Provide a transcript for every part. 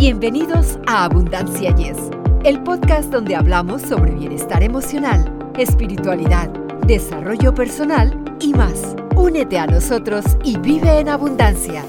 Bienvenidos a Abundancia Yes, el podcast donde hablamos sobre bienestar emocional, espiritualidad, desarrollo personal y más. Únete a nosotros y vive en abundancia.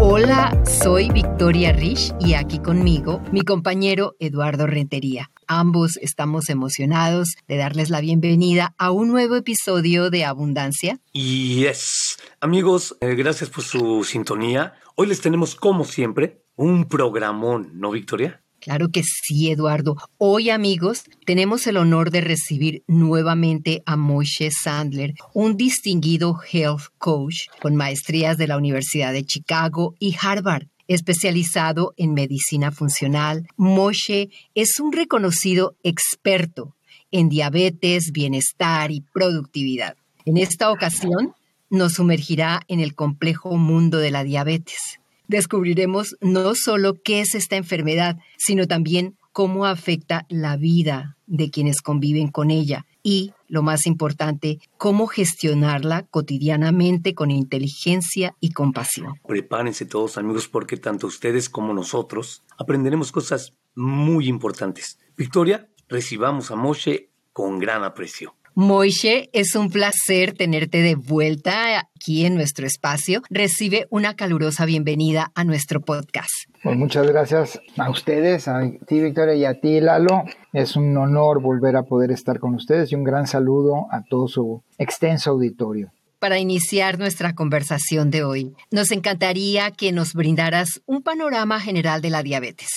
Hola, soy Victoria Rich y aquí conmigo mi compañero Eduardo Rentería. Ambos estamos emocionados de darles la bienvenida a un nuevo episodio de Abundancia. Y es, amigos, eh, gracias por su sintonía. Hoy les tenemos, como siempre, un programón, ¿no, Victoria? Claro que sí, Eduardo. Hoy, amigos, tenemos el honor de recibir nuevamente a Moshe Sandler, un distinguido health coach con maestrías de la Universidad de Chicago y Harvard. Especializado en medicina funcional, Moshe es un reconocido experto en diabetes, bienestar y productividad. En esta ocasión, nos sumergirá en el complejo mundo de la diabetes. Descubriremos no solo qué es esta enfermedad, sino también cómo afecta la vida de quienes conviven con ella y, lo más importante, cómo gestionarla cotidianamente con inteligencia y compasión. Prepárense todos amigos porque tanto ustedes como nosotros aprenderemos cosas muy importantes. Victoria, recibamos a Moshe con gran aprecio. Moishe, es un placer tenerte de vuelta aquí en nuestro espacio. Recibe una calurosa bienvenida a nuestro podcast. Pues muchas gracias a ustedes, a ti Victoria y a ti Lalo. Es un honor volver a poder estar con ustedes y un gran saludo a todo su extenso auditorio. Para iniciar nuestra conversación de hoy, nos encantaría que nos brindaras un panorama general de la diabetes.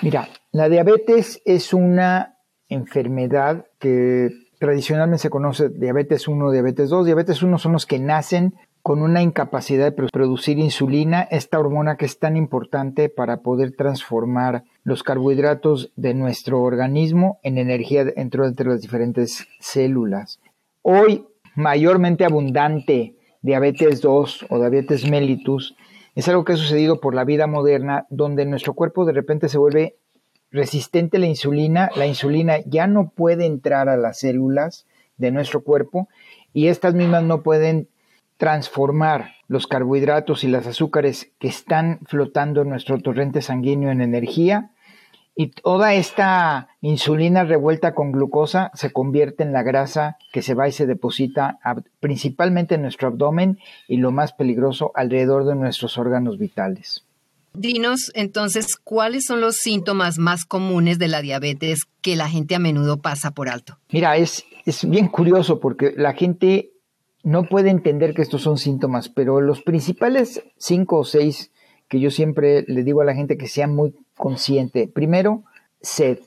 Mira, la diabetes es una enfermedad que tradicionalmente se conoce diabetes 1, diabetes 2. Diabetes 1 son los que nacen con una incapacidad de producir insulina, esta hormona que es tan importante para poder transformar los carbohidratos de nuestro organismo en energía dentro de las diferentes células. Hoy, mayormente abundante diabetes 2 o diabetes mellitus es algo que ha sucedido por la vida moderna, donde nuestro cuerpo de repente se vuelve resistente a la insulina, la insulina ya no puede entrar a las células de nuestro cuerpo y estas mismas no pueden transformar los carbohidratos y las azúcares que están flotando en nuestro torrente sanguíneo en energía y toda esta insulina revuelta con glucosa se convierte en la grasa que se va y se deposita principalmente en nuestro abdomen y lo más peligroso alrededor de nuestros órganos vitales. Dinos entonces cuáles son los síntomas más comunes de la diabetes que la gente a menudo pasa por alto. Mira, es, es bien curioso porque la gente no puede entender que estos son síntomas, pero los principales cinco o seis que yo siempre le digo a la gente que sea muy consciente. Primero, sed,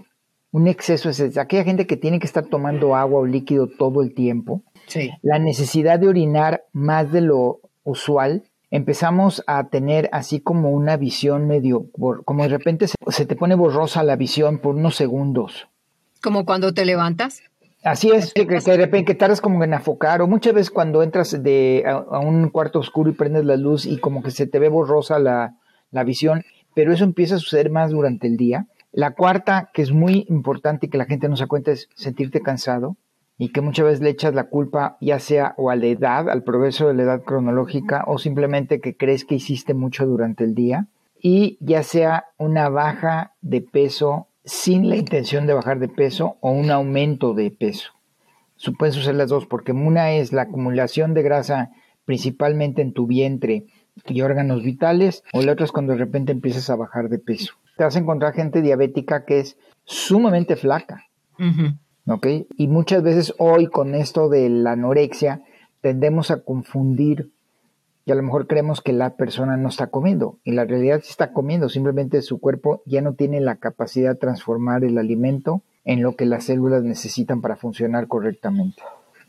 un exceso de sed. Aquella gente que tiene que estar tomando agua o líquido todo el tiempo. Sí. La necesidad de orinar más de lo usual empezamos a tener así como una visión medio, como de repente se, te pone borrosa la visión por unos segundos. ¿Como cuando te levantas? Así es, que, de repente tardas como en afocar, o muchas veces cuando entras de, a, un cuarto oscuro y prendes la luz y como que se te ve borrosa la, la visión, pero eso empieza a suceder más durante el día. La cuarta, que es muy importante y que la gente no se cuenta, es sentirte cansado y que muchas veces le echas la culpa ya sea o a la edad, al progreso de la edad cronológica, o simplemente que crees que hiciste mucho durante el día, y ya sea una baja de peso sin la intención de bajar de peso o un aumento de peso. Pueden suceder las dos, porque una es la acumulación de grasa principalmente en tu vientre y órganos vitales, o la otra es cuando de repente empiezas a bajar de peso. Te vas a encontrar gente diabética que es sumamente flaca. ¿Ok? Y muchas veces hoy con esto de la anorexia tendemos a confundir y a lo mejor creemos que la persona no está comiendo y la realidad está comiendo, simplemente su cuerpo ya no tiene la capacidad de transformar el alimento en lo que las células necesitan para funcionar correctamente.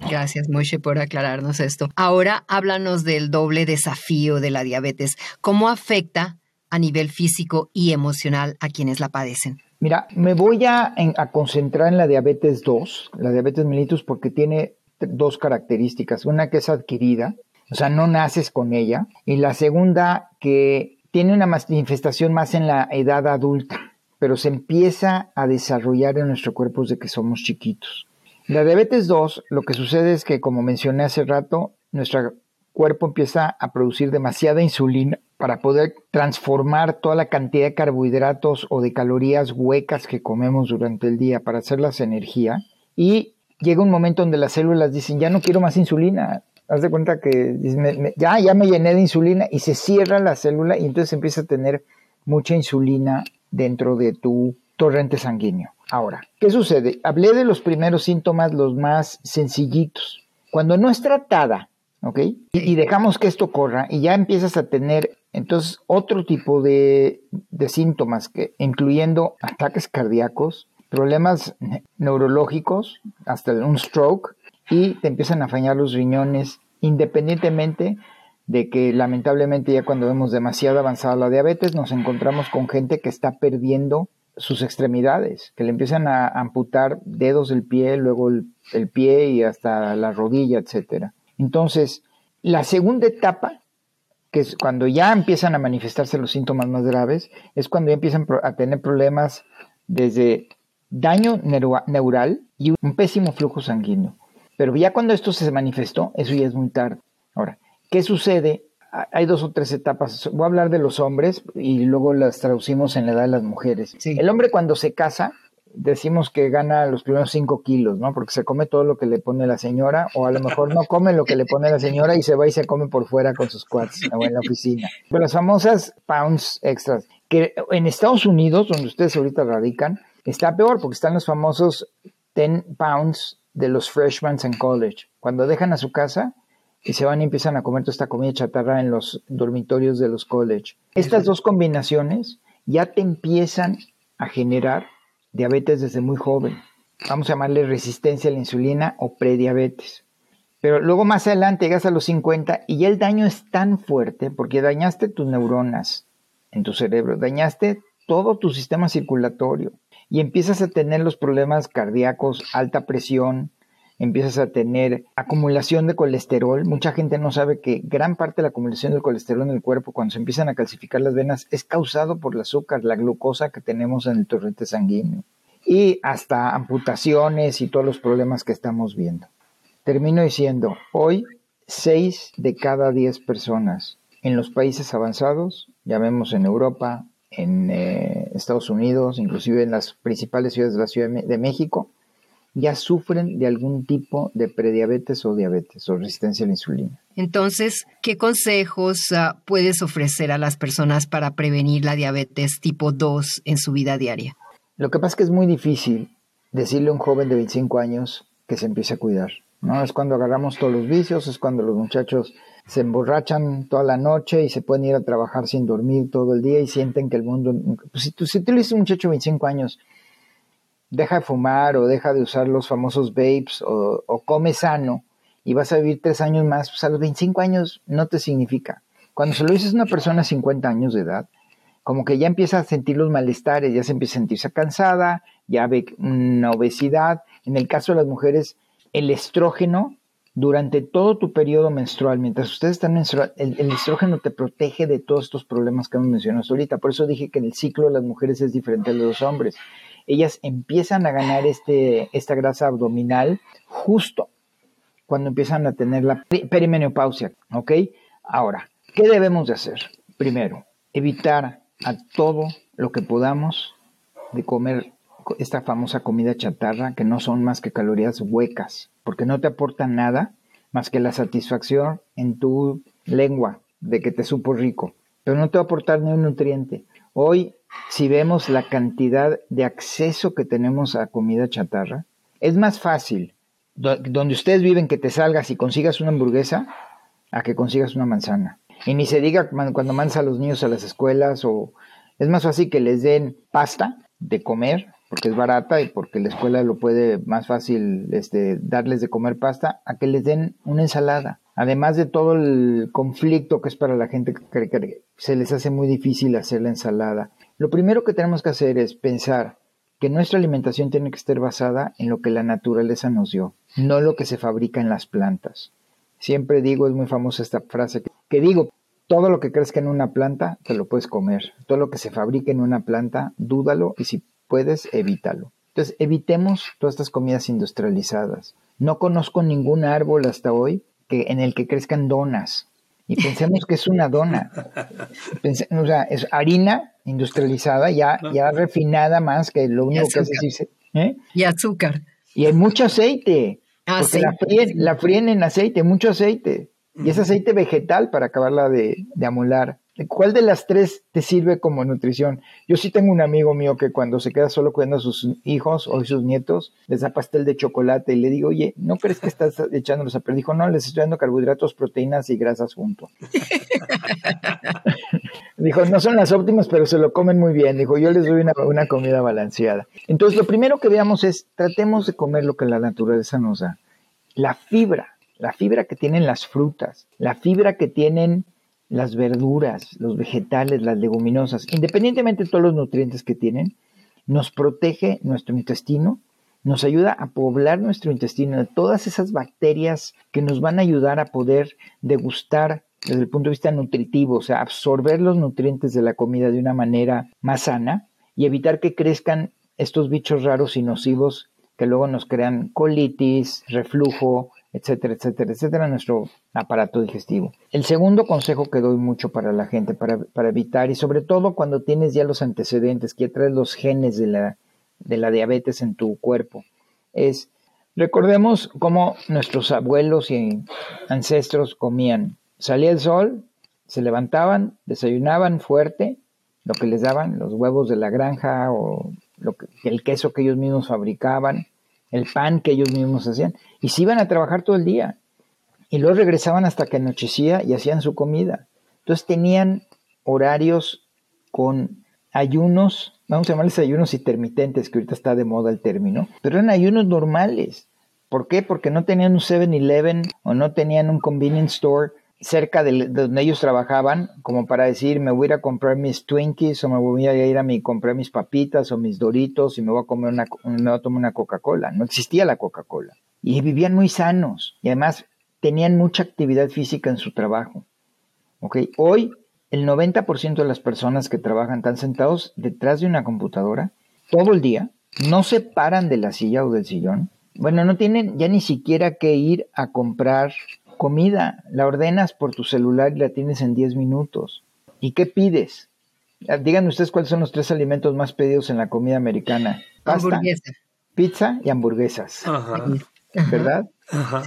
Gracias, Moshe, por aclararnos esto. Ahora háblanos del doble desafío de la diabetes. ¿Cómo afecta a nivel físico y emocional a quienes la padecen? Mira, me voy a, concentrar en la diabetes 2, la diabetes mellitus, porque tiene dos características. Una que es adquirida, o sea, no naces con ella. Y la segunda que tiene una manifestación más en la edad adulta, pero se empieza a desarrollar en nuestro cuerpo desde que somos chiquitos. La diabetes 2, lo que sucede es que, como mencioné hace rato, nuestro cuerpo empieza a producir demasiada insulina para poder transformar toda la cantidad de carbohidratos o de calorías huecas que comemos durante el día para hacerlas energía. Y llega un momento donde las células dicen, ya no quiero más insulina. Haz de cuenta que ya, ya me llené de insulina y se cierra la célula y entonces empieza a tener mucha insulina dentro de tu torrente sanguíneo. Ahora, ¿qué sucede? Hablé de los primeros síntomas, los más sencillitos. Cuando no es tratada, ¿ok? Y, dejamos que esto corra y ya empiezas a tener entonces otro tipo de, de síntomas, que, incluyendo ataques cardíacos, problemas neurológicos, hasta un stroke, y te empiezan a fallar los riñones, independientemente de que lamentablemente ya cuando vemos demasiado avanzada la diabetes, nos encontramos con gente que está perdiendo sus extremidades, que le empiezan a amputar dedos del pie, luego el, pie y hasta la rodilla, etcétera. Entonces, la segunda etapa, que es cuando ya empiezan a manifestarse los síntomas más graves, es cuando ya empiezan a tener problemas desde daño neural y un pésimo flujo sanguíneo. Pero ya cuando esto se manifestó, eso ya es muy tarde. Ahora, ¿qué sucede hay dos o tres etapas. Voy a hablar de los hombres y luego las traducimos en la edad de las mujeres. El hombre cuando se casa, decimos que gana los primeros cinco kilos, ¿no? Porque se come todo lo que le pone la señora, o a lo mejor no come lo que le pone la señora y se va y se come por fuera con sus quads o en la oficina. Pero las famosas pounds extras, que en Estados Unidos, donde ustedes ahorita radican, está peor porque están los famosos 10 pounds de los freshmen en college. Cuando dejan a su casa, y se van y empiezan a comer toda esta comida chatarra en los dormitorios de los college. Estas dos combinaciones ya te empiezan a generar diabetes desde muy joven. Vamos a llamarle resistencia a la insulina o prediabetes. Pero luego más adelante llegas a los 50 y ya el daño es tan fuerte porque dañaste tus neuronas en tu cerebro, dañaste todo tu sistema circulatorio y empiezas a tener los problemas cardíacos, alta presión, empiezas a tener acumulación de colesterol. Mucha gente no sabe que gran parte de la acumulación del colesterol en el cuerpo, cuando se empiezan a calcificar las venas, es causado por el azúcar, la glucosa que tenemos en el torrente sanguíneo. Y hasta amputaciones y todos los problemas que estamos viendo. Termino diciendo, hoy 6 de cada 10 personas en los países avanzados, ya vemos en Europa, en eh, Estados Unidos, inclusive en las principales ciudades de la Ciudad de México, ya sufren de algún tipo de prediabetes o diabetes o resistencia a la insulina. Entonces, ¿qué consejos ah, puedes ofrecer a las personas para prevenir la diabetes tipo 2 en su vida diaria? Lo que pasa es que es muy difícil decirle a un joven de 25 años que se empiece a cuidar. ¿no? Es cuando agarramos todos los vicios, es cuando los muchachos se emborrachan toda la noche y se pueden ir a trabajar sin dormir todo el día y sienten que el mundo... Pues si, tú, si tú le dices a un muchacho de 25 años, deja de fumar o deja de usar los famosos vapes o, come sano y vas a vivir tres años más, pues a los 25 años no te significa. Cuando se lo dices a una persona de 50 años de edad, como que ya empieza a sentir los malestares, ya se empieza a sentirse cansada, ya ve una obesidad. En el caso de las mujeres, el estrógeno durante todo tu periodo menstrual, mientras ustedes están menstrual, el, estrógeno te protege de todos estos problemas que hemos mencionado ahorita. Por eso dije que el ciclo de las mujeres es diferente al de los hombres ellas empiezan a ganar este, esta grasa abdominal justo cuando empiezan a tener la perimenopausia, ¿ok? Ahora, ¿qué debemos de hacer? Primero, evitar a todo lo que podamos de comer esta famosa comida chatarra que no son más que calorías huecas, porque no te aportan nada más que la satisfacción en tu lengua de que te supo rico, pero no te va a aportar ni un nutriente. Hoy si vemos la cantidad de acceso que tenemos a comida chatarra, es más fácil donde ustedes viven que te salgas y consigas una hamburguesa a que consigas una manzana. Y ni se diga cuando mandas a los niños a las escuelas o es más fácil que les den pasta de comer porque es barata y porque la escuela lo puede más fácil este, darles de comer pasta a que les den una ensalada. Además de todo el conflicto que es para la gente que se les hace muy difícil hacer la ensalada. Lo primero que tenemos que hacer es pensar que nuestra alimentación tiene que estar basada en lo que la naturaleza nos dio, no lo que se fabrica en las plantas. Siempre digo, es muy famosa esta frase, que digo, todo lo que crezca en una planta, te lo puedes comer. Todo lo que se fabrique en una planta, dúdalo y si puedes, evítalo. Entonces, evitemos todas estas comidas industrializadas. No conozco ningún árbol hasta hoy que, en el que crezcan donas, y pensemos que es una dona. o sea, es harina industrializada, ya, ya refinada más, que lo único que hace es ¿eh? Y azúcar. Y hay mucho aceite. Porque la fríen, la fríen en aceite, mucho aceite. Y es aceite vegetal para acabarla de, de amolar. ¿Cuál de las tres te sirve como nutrición? Yo sí tengo un amigo mío que cuando se queda solo cuidando a sus hijos o sus nietos, les da pastel de chocolate y le digo, oye, ¿no crees que estás echándolos a perder? Dijo, no, les estoy dando carbohidratos, proteínas y grasas junto. Dijo, no son las óptimas, pero se lo comen muy bien. Dijo, yo les doy una, una comida balanceada. Entonces, lo primero que veamos es, tratemos de comer lo que la naturaleza nos da. La fibra, la fibra que tienen las frutas, la fibra que tienen las verduras, los vegetales, las leguminosas, independientemente de todos los nutrientes que tienen, nos protege nuestro intestino, nos ayuda a poblar nuestro intestino de todas esas bacterias que nos van a ayudar a poder degustar desde el punto de vista nutritivo, o sea, absorber los nutrientes de la comida de una manera más sana y evitar que crezcan estos bichos raros y nocivos que luego nos crean colitis, reflujo, etcétera, etcétera, etcétera, nuestro aparato digestivo. El segundo consejo que doy mucho para la gente, para, para evitar, y sobre todo cuando tienes ya los antecedentes, que traes los genes de la, de la diabetes en tu cuerpo, es, recordemos cómo nuestros abuelos y ancestros comían. Salía el sol, se levantaban, desayunaban fuerte, lo que les daban, los huevos de la granja o lo que, el queso que ellos mismos fabricaban, el pan que ellos mismos hacían, y se iban a trabajar todo el día. Y luego regresaban hasta que anochecía y hacían su comida. Entonces tenían horarios con ayunos, vamos a llamarles ayunos intermitentes, que ahorita está de moda el término, pero eran ayunos normales. ¿Por qué? Porque no tenían un 7-Eleven o no tenían un convenience store cerca de, donde ellos trabajaban, como para decir, me voy a ir a comprar mis Twinkies o me voy a ir a mi, comprar mis papitas o mis Doritos y me voy a comer una, me voy a tomar una Coca-Cola. No existía la Coca-Cola. Y vivían muy sanos y además tenían mucha actividad física en su trabajo. ¿Okay? Hoy, el 90% de las personas que trabajan están sentados detrás de una computadora todo el día, no se paran de la silla o del sillón. Bueno, no tienen ya ni siquiera que ir a comprar comida, la ordenas por tu celular y la tienes en 10 minutos. ¿Y qué pides? Ah, díganme ustedes cuáles son los tres alimentos más pedidos en la comida americana. Pasta, pizza y hamburguesas. ¿Verdad?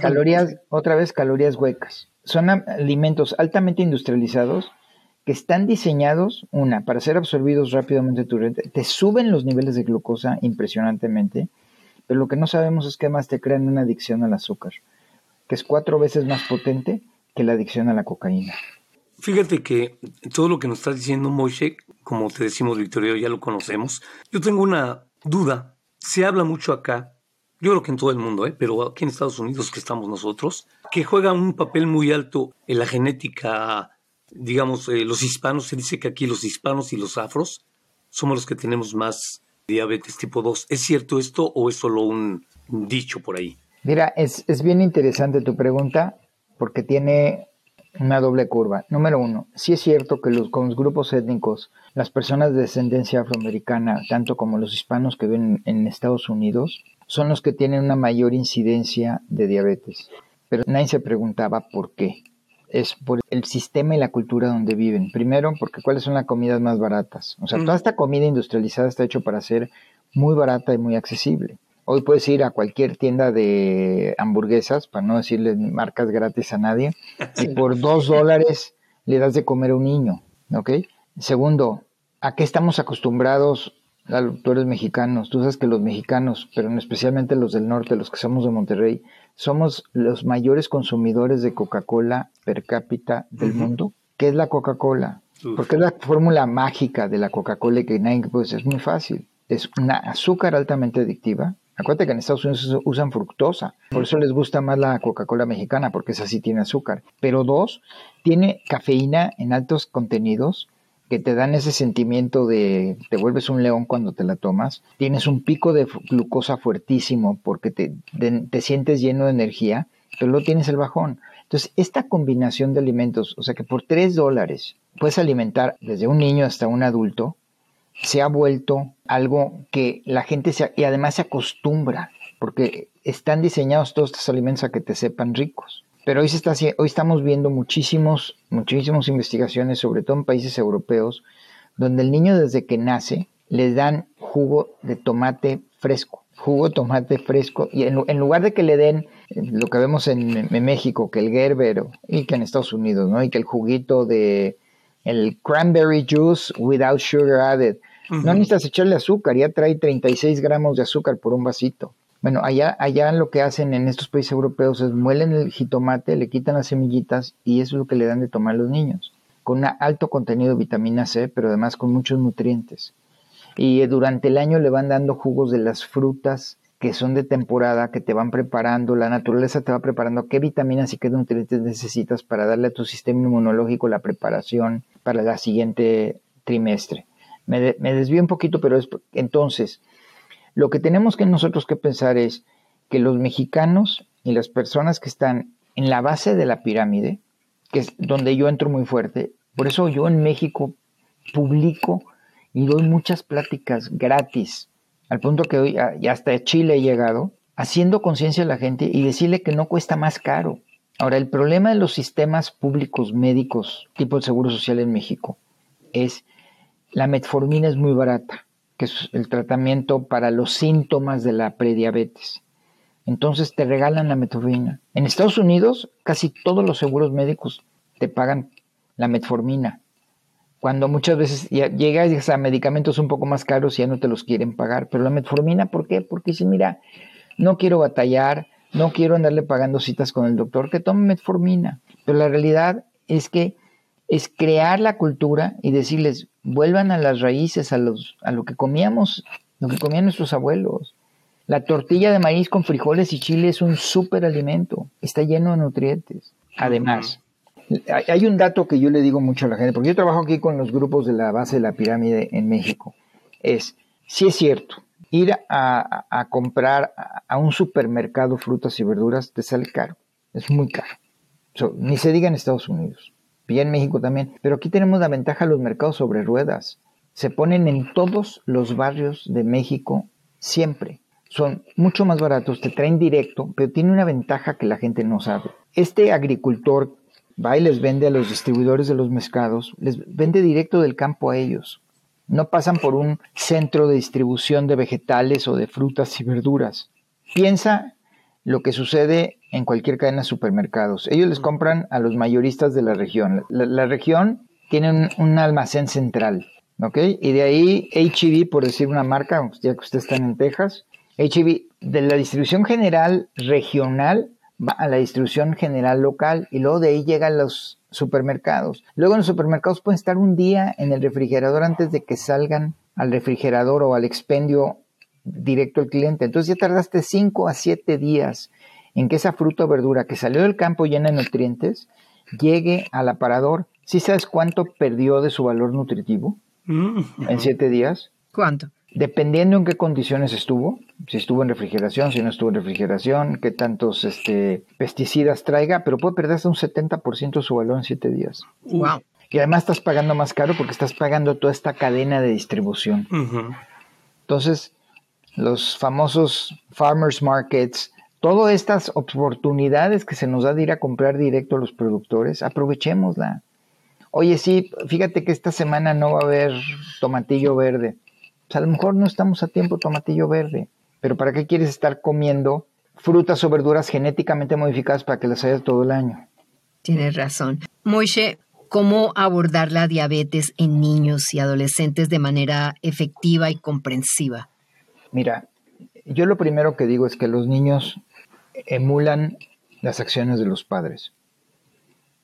Calorías, otra vez calorías huecas. Son alimentos altamente industrializados que están diseñados, una, para ser absorbidos rápidamente tu te suben los niveles de glucosa impresionantemente, pero lo que no sabemos es que más te crean una adicción al azúcar que es cuatro veces más potente que la adicción a la cocaína. Fíjate que todo lo que nos estás diciendo, Moishe, como te decimos, Victorio, ya lo conocemos. Yo tengo una duda. Se habla mucho acá, yo creo que en todo el mundo, ¿eh? pero aquí en Estados Unidos que estamos nosotros, que juega un papel muy alto en la genética, digamos, eh, los hispanos. Se dice que aquí los hispanos y los afros somos los que tenemos más diabetes tipo 2. ¿Es cierto esto o es solo un dicho por ahí? Mira, es, bien interesante tu pregunta porque tiene una doble curva. Número uno, sí es cierto que los, con los grupos étnicos, las personas de descendencia afroamericana, tanto como los hispanos que viven en Estados Unidos, son los que tienen una mayor incidencia de diabetes. Pero nadie se preguntaba por qué. Es por el sistema y la cultura donde viven. Primero, porque cuáles son las comidas más baratas. O sea, toda esta comida industrializada está hecho para ser muy barata y muy accesible. Hoy puedes ir a cualquier tienda de hamburguesas, para no decirle marcas gratis a nadie, y por dos dólares le das de comer a un niño, ¿ok? Segundo, ¿a qué estamos acostumbrados? Tú eres mexicanos, tú sabes que los mexicanos, pero especialmente los del norte, los que somos de Monterrey, somos los mayores consumidores de Coca-Cola per cápita del mundo. ¿Qué es la Coca-Cola? Porque es la fórmula mágica de la Coca-Cola que nadie, pues es muy fácil. Es una azúcar altamente adictiva, Acuérdate que en Estados Unidos usan fructosa, por eso les gusta más la Coca-Cola mexicana, porque esa sí tiene azúcar. Pero dos, tiene cafeína en altos contenidos que te dan ese sentimiento de te vuelves un león cuando te la tomas. Tienes un pico de glucosa fuertísimo porque te, te sientes lleno de energía, pero luego tienes el bajón. Entonces, esta combinación de alimentos, o sea que por tres dólares puedes alimentar desde un niño hasta un adulto, se ha vuelto algo que la gente se, y además se acostumbra, porque están diseñados todos estos alimentos a que te sepan ricos. Pero hoy, se está, hoy estamos viendo muchísimos, muchísimas investigaciones, sobre todo en países europeos, donde el niño desde que nace le dan jugo de tomate fresco, jugo de tomate fresco, y en, lugar de que le den eh, lo que vemos en, México, que el Gerber, y que en Estados Unidos, ¿no? Y que el juguito de el cranberry juice without sugar added. No necesitas echarle azúcar, ya trae 36 gramos de azúcar por un vasito. Bueno, allá, allá lo que hacen en estos países europeos es muelen el jitomate, le quitan las semillitas y eso es lo que le dan de tomar a los niños, con un alto contenido de vitamina C, pero además con muchos nutrientes. Y durante el año le van dando jugos de las frutas que son de temporada, que te van preparando, la naturaleza te va preparando qué vitaminas y qué nutrientes necesitas para darle a tu sistema inmunológico la preparación para el siguiente trimestre. Me, me desvío un poquito, pero es entonces, lo que tenemos que nosotros que pensar es que los mexicanos y las personas que están en la base de la pirámide, que es donde yo entro muy fuerte, por eso yo en México publico y doy muchas pláticas gratis, al punto que hoy ya hasta Chile he llegado, haciendo conciencia a la gente y decirle que no cuesta más caro. Ahora, el problema de los sistemas públicos médicos tipo el Seguro Social en México es la metformina es muy barata que es el tratamiento para los síntomas de la prediabetes. Entonces te regalan la metformina. En Estados Unidos casi todos los seguros médicos te pagan la metformina. Cuando muchas veces llegas a medicamentos un poco más caros y ya no te los quieren pagar. Pero la metformina, ¿por qué? Porque si mira, no quiero batallar, no quiero andarle pagando citas con el doctor, que tome metformina. Pero la realidad es que es crear la cultura y decirles, vuelvan a las raíces, a, los, a lo que comíamos, lo que comían nuestros abuelos. La tortilla de maíz con frijoles y chile es un súper alimento, está lleno de nutrientes. Además, hay un dato que yo le digo mucho a la gente, porque yo trabajo aquí con los grupos de la base de la pirámide en México, es, si es cierto, ir a, comprar a, un supermercado frutas y verduras te sale caro, es muy caro. ni se diga en Estados Unidos y en México también. Pero aquí tenemos la ventaja de los mercados sobre ruedas. Se ponen en todos los barrios de México siempre. Son mucho más baratos, te traen directo, pero tiene una ventaja que la gente no sabe. Este agricultor va y les vende a los distribuidores de los mercados, les vende directo del campo a ellos. No pasan por un centro de distribución de vegetales o de frutas y verduras. Piensa lo que sucede en cualquier cadena de supermercados. Ellos les compran a los mayoristas de la región. La, región tiene un, almacén central, ¿ok? Y de ahí HEB, por decir una marca, ya que ustedes están en Texas, HEB de la distribución general regional va a la distribución general local y luego de ahí llegan los supermercados. Luego en los supermercados pueden estar un día en el refrigerador antes de que salgan al refrigerador o al expendio directo al cliente. Entonces ya tardaste 5 a 7 días en que esa fruta o verdura que salió del campo llena de nutrientes llegue al aparador. ¿Sí sabes cuánto perdió de su valor nutritivo mm. en 7 días? ¿Cuánto? Dependiendo en qué condiciones estuvo, si estuvo en refrigeración, si no estuvo en refrigeración, qué tantos este, pesticidas traiga, pero puede perder hasta un 70% de su valor en 7 días. Wow. Y además estás pagando más caro porque estás pagando toda esta cadena de distribución. Entonces, los famosos farmers markets, todas estas oportunidades que se nos da de ir a comprar directo a los productores, aprovechémosla. Oye, sí, fíjate que esta semana no va a haber tomatillo verde. Pues a lo mejor no estamos a tiempo tomatillo verde, pero ¿para qué quieres estar comiendo frutas o verduras genéticamente modificadas para que las haya todo el año? Tienes razón. Moishe, ¿cómo abordar la diabetes en niños y adolescentes de manera efectiva y comprensiva? Mira, yo lo primero que digo es que los niños emulan las acciones de los padres.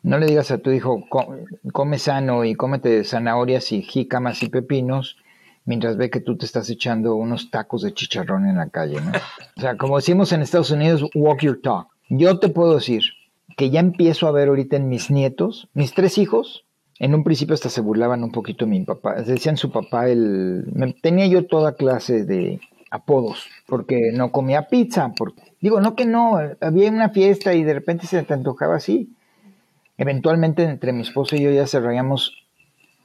No le digas a tu hijo, come sano y cómete zanahorias y jícamas y pepinos, mientras ve que tú te estás echando unos tacos de chicharrón en la calle, ¿no? O sea, como decimos en Estados Unidos, walk your talk. Yo te puedo decir que ya empiezo a ver ahorita en mis nietos, mis tres hijos, en un principio hasta se burlaban un poquito de mi papá, decían su papá, el, tenía yo toda clase de, apodos, porque no comía pizza, porque, digo, no que no, había una fiesta y de repente se te antojaba así. Eventualmente entre mi esposo y yo ya desarrollamos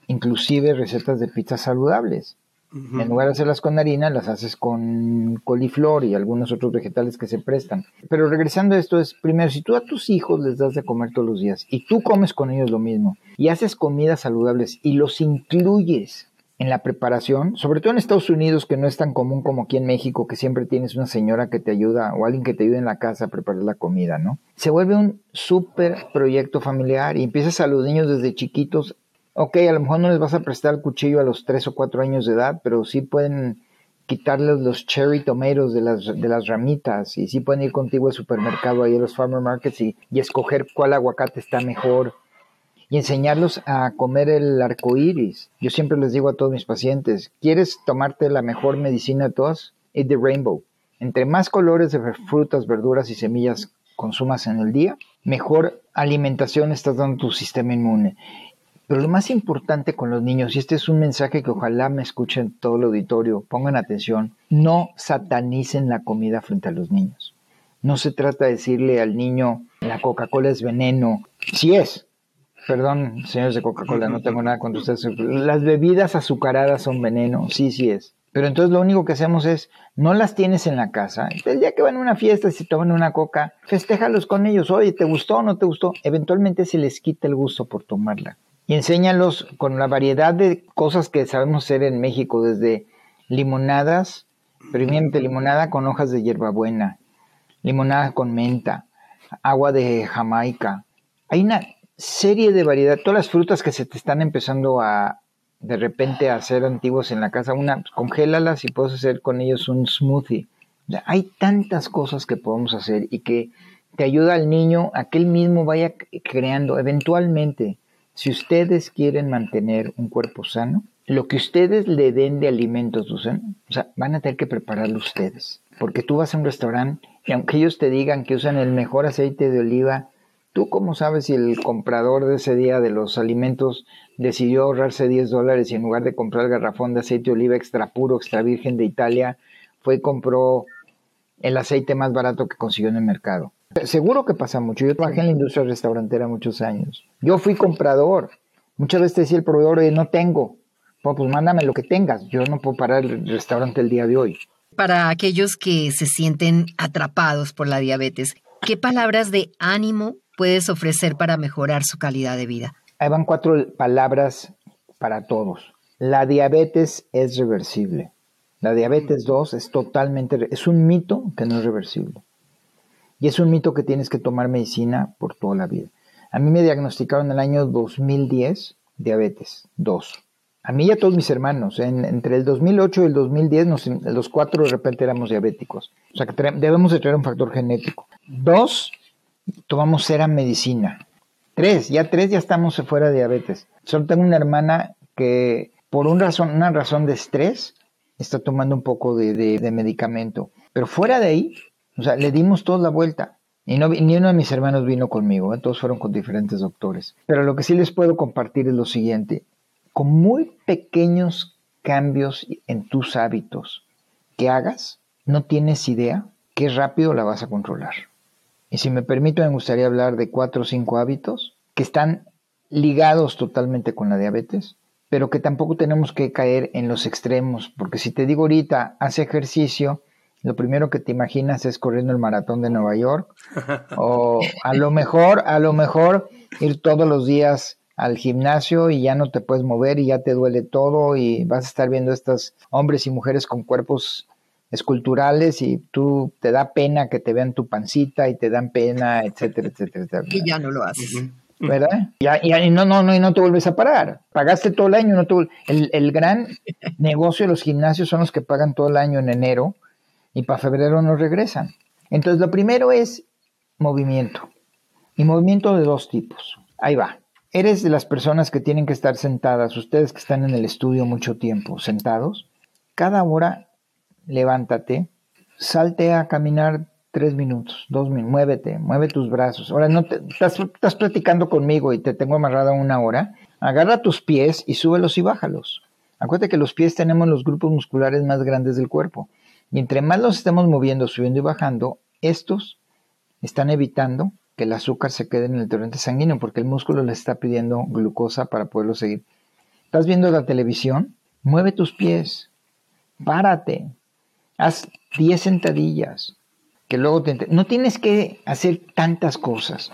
inclusive recetas de pizza saludables. En lugar de hacerlas con harina, las haces con coliflor y algunos otros vegetales que se prestan. Pero regresando a esto es, primero, si tú a tus hijos les das de comer todos los días y tú comes con ellos lo mismo y haces comidas saludables y los incluyes en la preparación, sobre todo en Estados Unidos, que no es tan común como aquí en México, que siempre tienes una señora que te ayuda o alguien que te ayude en la casa a preparar la comida, ¿no? Se vuelve un súper proyecto familiar y empiezas a los niños desde chiquitos. Ok, a lo mejor no les vas a prestar el cuchillo a los 3 o 4 años de edad, pero sí pueden quitarles los cherry tomatoes de las, de las ramitas y sí pueden ir contigo al supermercado, ahí a los farmer markets y, y escoger cuál aguacate está mejor y enseñarlos a comer el arco iris. Yo siempre les digo a todos mis pacientes: ¿quieres tomarte la mejor medicina de todas? Eat the rainbow. Entre más colores de frutas, verduras y semillas consumas en el día, mejor alimentación estás dando a tu sistema inmune. Pero lo más importante con los niños, y este es un mensaje que ojalá me escuchen todo el auditorio, pongan atención, no satanicen la comida frente a los niños. No se trata de decirle al niño, la Coca-Cola es veneno. Sí es, Perdón, señores de Coca-Cola, no tengo nada contra ustedes. Las bebidas azucaradas son veneno, sí, sí es. Pero entonces lo único que hacemos es, no las tienes en la casa. El día que van a una fiesta, si toman una coca, festéjalos con ellos. Oye, ¿te gustó o no te gustó? Eventualmente se les quita el gusto por tomarla. Y enséñalos con la variedad de cosas que sabemos hacer en México, desde limonadas, primero limonada con hojas de hierbabuena, limonada con menta, agua de Jamaica. Hay una serie de variedad, todas las frutas que se te están empezando a de repente a hacer antiguos en la casa, una, congélalas y puedes hacer con ellos un smoothie. hay tantas cosas que podemos hacer y que te ayuda al niño a que él mismo vaya creando. Eventualmente, si ustedes quieren mantener un cuerpo sano, lo que ustedes le den de alimentos, o sea, van a tener que prepararlo ustedes. Porque tú vas a un restaurante y aunque ellos te digan que usan el mejor aceite de oliva, ¿Tú cómo sabes si el comprador de ese día de los alimentos decidió ahorrarse 10 dólares y en lugar de comprar el garrafón de aceite de oliva extra puro, extra virgen de Italia, fue y compró el aceite más barato que consiguió en el mercado? Seguro que pasa mucho. Yo trabajé en la industria restaurantera muchos años. Yo fui comprador. Muchas veces decía el proveedor, no tengo. Pues, pues mándame lo que tengas. Yo no puedo parar el restaurante el día de hoy. Para aquellos que se sienten atrapados por la diabetes, ¿qué palabras de ánimo puedes ofrecer para mejorar su calidad de vida? Ahí van cuatro palabras para todos. La diabetes es reversible. La diabetes 2 es totalmente, es un mito que no es reversible. Y es un mito que tienes que tomar medicina por toda la vida. A mí me diagnosticaron en el año 2010 diabetes 2. A mí y a todos mis hermanos, entre el 2008 y el 2010, los cuatro de repente éramos diabéticos. O sea que debemos de tener un factor genético. Dos, tomamos cera medicina. Tres, ya tres ya estamos fuera de diabetes. Solo tengo una hermana que por una razón, una razón de estrés está tomando un poco de, medicamento. Pero fuera de ahí, o sea, le dimos toda la vuelta. Y no, ni uno de mis hermanos vino conmigo, ¿eh? todos fueron con diferentes doctores. Pero lo que sí les puedo compartir es lo siguiente. Con muy pequeños cambios en tus hábitos que hagas, no tienes idea qué rápido la vas a controlar. Y si me permito, me gustaría hablar de cuatro o cinco hábitos que están ligados totalmente con la diabetes, pero que tampoco tenemos que caer en los extremos, porque si te digo ahorita, haz ejercicio, lo primero que te imaginas es corriendo el maratón de Nueva York, o a lo mejor, a lo mejor ir todos los días al gimnasio y ya no te puedes mover y ya te duele todo y vas a estar viendo estos hombres y mujeres con cuerpos esculturales y tú te da pena que te vean tu pancita y te dan pena, etcétera, etcétera, etcétera. Y ya no lo haces. ¿Verdad? Y, no, no, no, y no te vuelves a parar. Pagaste todo el año, no te el, el gran negocio de los gimnasios son los que pagan todo el año en enero y para febrero no regresan. Entonces, lo primero es movimiento. Y movimiento de dos tipos. Ahí va. Eres de las personas que tienen que estar sentadas, ustedes que están en el estudio mucho tiempo, sentados. Cada hora levántate, salte a caminar tres minutos, dos minutos, muévete, mueve tus brazos. Ahora no te, estás, estás platicando conmigo y te tengo amarrada una hora. Agarra tus pies y súbelos y bájalos. Acuérdate que los pies tenemos los grupos musculares más grandes del cuerpo. Y entre más los estemos moviendo, subiendo y bajando, estos están evitando que el azúcar se quede en el torrente sanguíneo porque el músculo le está pidiendo glucosa para poderlo seguir. ¿Estás viendo la televisión? Mueve tus pies, párate, haz 10 sentadillas, que luego te... No tienes que hacer tantas cosas.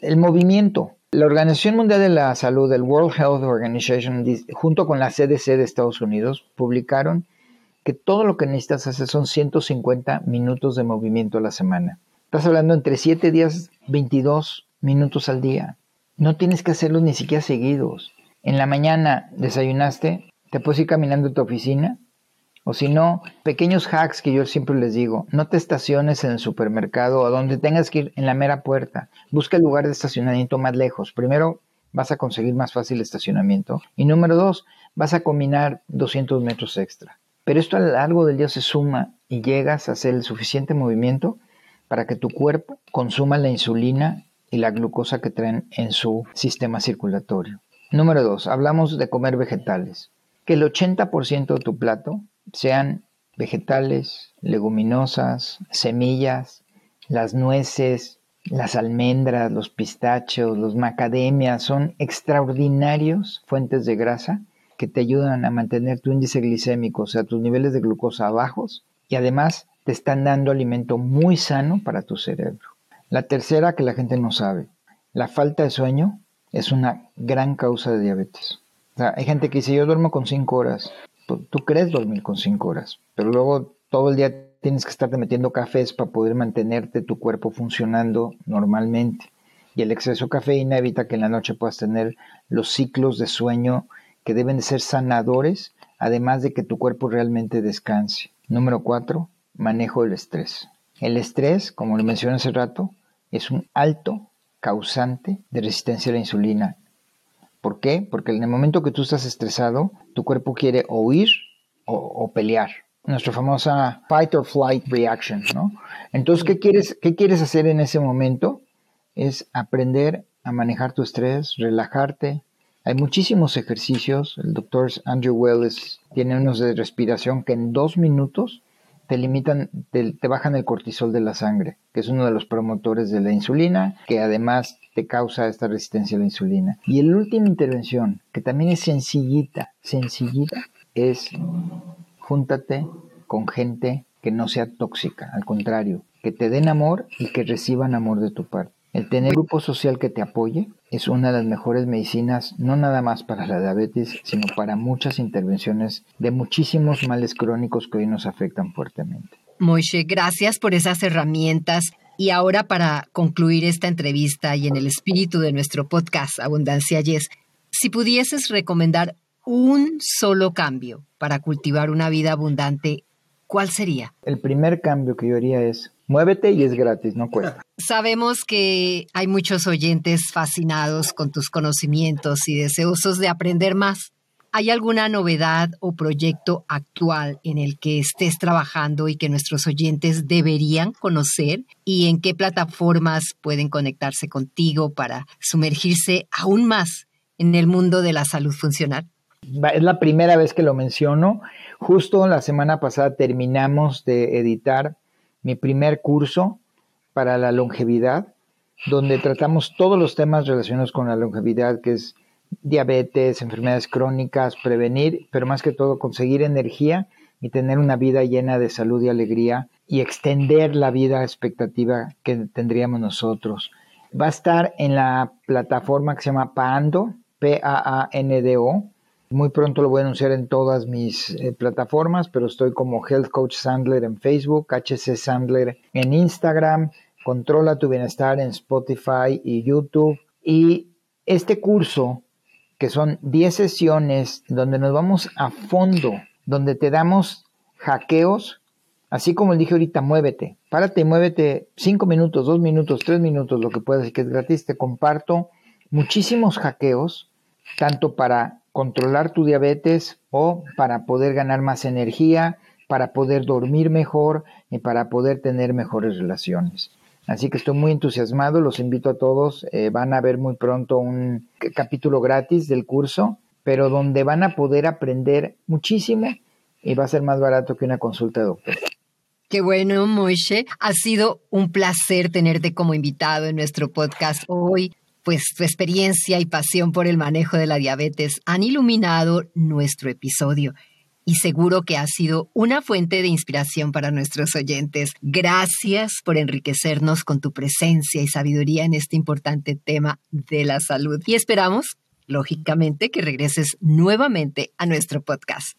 El movimiento. La Organización Mundial de la Salud, el World Health Organization, junto con la CDC de Estados Unidos, publicaron que todo lo que necesitas hacer son 150 minutos de movimiento a la semana. Estás hablando entre 7 días, 22 minutos al día. No tienes que hacerlos ni siquiera seguidos. En la mañana desayunaste, te puedes ir caminando a tu oficina, o si no, pequeños hacks que yo siempre les digo, no te estaciones en el supermercado o donde tengas que ir en la mera puerta. Busca el lugar de estacionamiento más lejos. Primero, vas a conseguir más fácil estacionamiento. Y número dos, vas a combinar 200 metros extra. Pero esto a lo largo del día se suma y llegas a hacer el suficiente movimiento para que tu cuerpo consuma la insulina y la glucosa que traen en su sistema circulatorio. Número dos, hablamos de comer vegetales. Que el 80% de tu plato sean vegetales, leguminosas, semillas, las nueces, las almendras, los pistachos, los macadamias, son extraordinarios fuentes de grasa que te ayudan a mantener tu índice glicémico, o sea, tus niveles de glucosa bajos y además te están dando alimento muy sano para tu cerebro. La tercera que la gente no sabe, la falta de sueño es una gran causa de diabetes. O sea, hay gente que dice, yo duermo con 5 horas. Tú crees dormir con 5 horas, pero luego todo el día tienes que estarte metiendo cafés para poder mantenerte tu cuerpo funcionando normalmente. Y el exceso de cafeína evita que en la noche puedas tener los ciclos de sueño que deben de ser sanadores, además de que tu cuerpo realmente descanse. Número 4. Manejo del estrés. El estrés, como lo mencioné hace rato, es un alto causante de resistencia a la insulina ¿Por qué? Porque en el momento que tú estás estresado, tu cuerpo quiere o huir o, pelear. Nuestra famosa fight or flight reaction, ¿no? Entonces, ¿qué quieres, ¿qué quieres hacer en ese momento? Es aprender a manejar tu estrés, relajarte. Hay muchísimos ejercicios. El doctor Andrew Wells tiene unos de respiración que en dos minutos te limitan, te, bajan el cortisol de la sangre, que es uno de los promotores de la insulina, que además te causa esta resistencia a la insulina. Y la última intervención, que también es sencillita, sencillita, es júntate con gente que no sea tóxica, al contrario, que te den amor y que reciban amor de tu parte. El tener un grupo social que te apoye es una de las mejores medicinas, no nada más para la diabetes, sino para muchas intervenciones de muchísimos males crónicos que hoy nos afectan fuertemente. Moishe, gracias por esas herramientas. Y ahora para concluir esta entrevista y en el espíritu de nuestro podcast Abundancia Yes, si pudieses recomendar un solo cambio para cultivar una vida abundante, ¿cuál sería? El primer cambio que yo haría es Muévete y es gratis, no cuesta. Sabemos que hay muchos oyentes fascinados con tus conocimientos y deseosos de aprender más. ¿Hay alguna novedad o proyecto actual en el que estés trabajando y que nuestros oyentes deberían conocer? ¿Y en qué plataformas pueden conectarse contigo para sumergirse aún más en el mundo de la salud funcional? Es la primera vez que lo menciono. Justo la semana pasada terminamos de editar mi primer curso para la longevidad, donde tratamos todos los temas relacionados con la longevidad, que es diabetes, enfermedades crónicas, prevenir, pero más que todo conseguir energía y tener una vida llena de salud y alegría y extender la vida expectativa que tendríamos nosotros. Va a estar en la plataforma que se llama Paando, P-A-A-N-D-O, muy pronto lo voy a anunciar en todas mis eh, plataformas, pero estoy como Health Coach Sandler en Facebook, HC Sandler en Instagram, Controla tu Bienestar en Spotify y YouTube. Y este curso, que son 10 sesiones donde nos vamos a fondo, donde te damos hackeos, así como dije ahorita, muévete, párate y muévete 5 minutos, 2 minutos, 3 minutos, lo que puedas que es gratis, te comparto muchísimos hackeos, tanto para controlar tu diabetes o para poder ganar más energía, para poder dormir mejor y para poder tener mejores relaciones. Así que estoy muy entusiasmado, los invito a todos, eh, van a ver muy pronto un capítulo gratis del curso, pero donde van a poder aprender muchísimo y va a ser más barato que una consulta de doctor. Qué bueno, Moishe. Ha sido un placer tenerte como invitado en nuestro podcast hoy pues tu experiencia y pasión por el manejo de la diabetes han iluminado nuestro episodio. y seguro que ha sido una fuente de inspiración para nuestros oyentes. Gracias por enriquecernos con tu presencia y sabiduría en este importante tema de la salud. Y esperamos, lógicamente, que regreses nuevamente a nuestro podcast.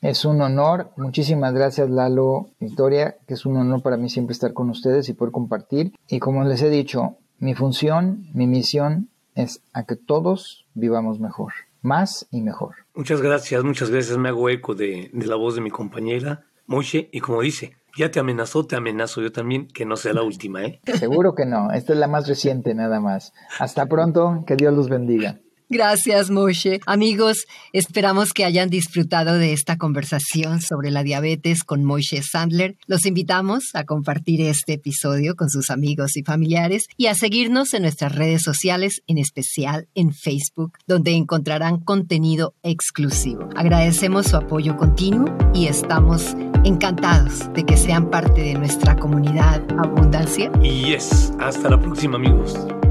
Es un honor. Muchísimas gracias, Lalo, Victoria, que es un honor para mí siempre estar con ustedes y poder compartir. Y como les he dicho, mi función, mi misión es a que todos vivamos mejor más y mejor. Muchas gracias, muchas gracias. Me hago eco de, la voz de mi compañera Moche y como dice, ya te amenazó, te amenazo yo también, que no sea la última, ¿eh? Seguro que no, esta es la más reciente nada más. Hasta pronto, que Dios los bendiga. Gracias, Moshe. Amigos, esperamos que hayan disfrutado de esta conversación sobre la diabetes con Moshe Sandler. Los invitamos a compartir este episodio con sus amigos y familiares y a seguirnos en nuestras redes sociales, en especial en Facebook, donde encontrarán contenido exclusivo. Agradecemos su apoyo continuo y estamos encantados de que sean parte de nuestra comunidad Abundancia. Y yes, hasta la próxima, amigos.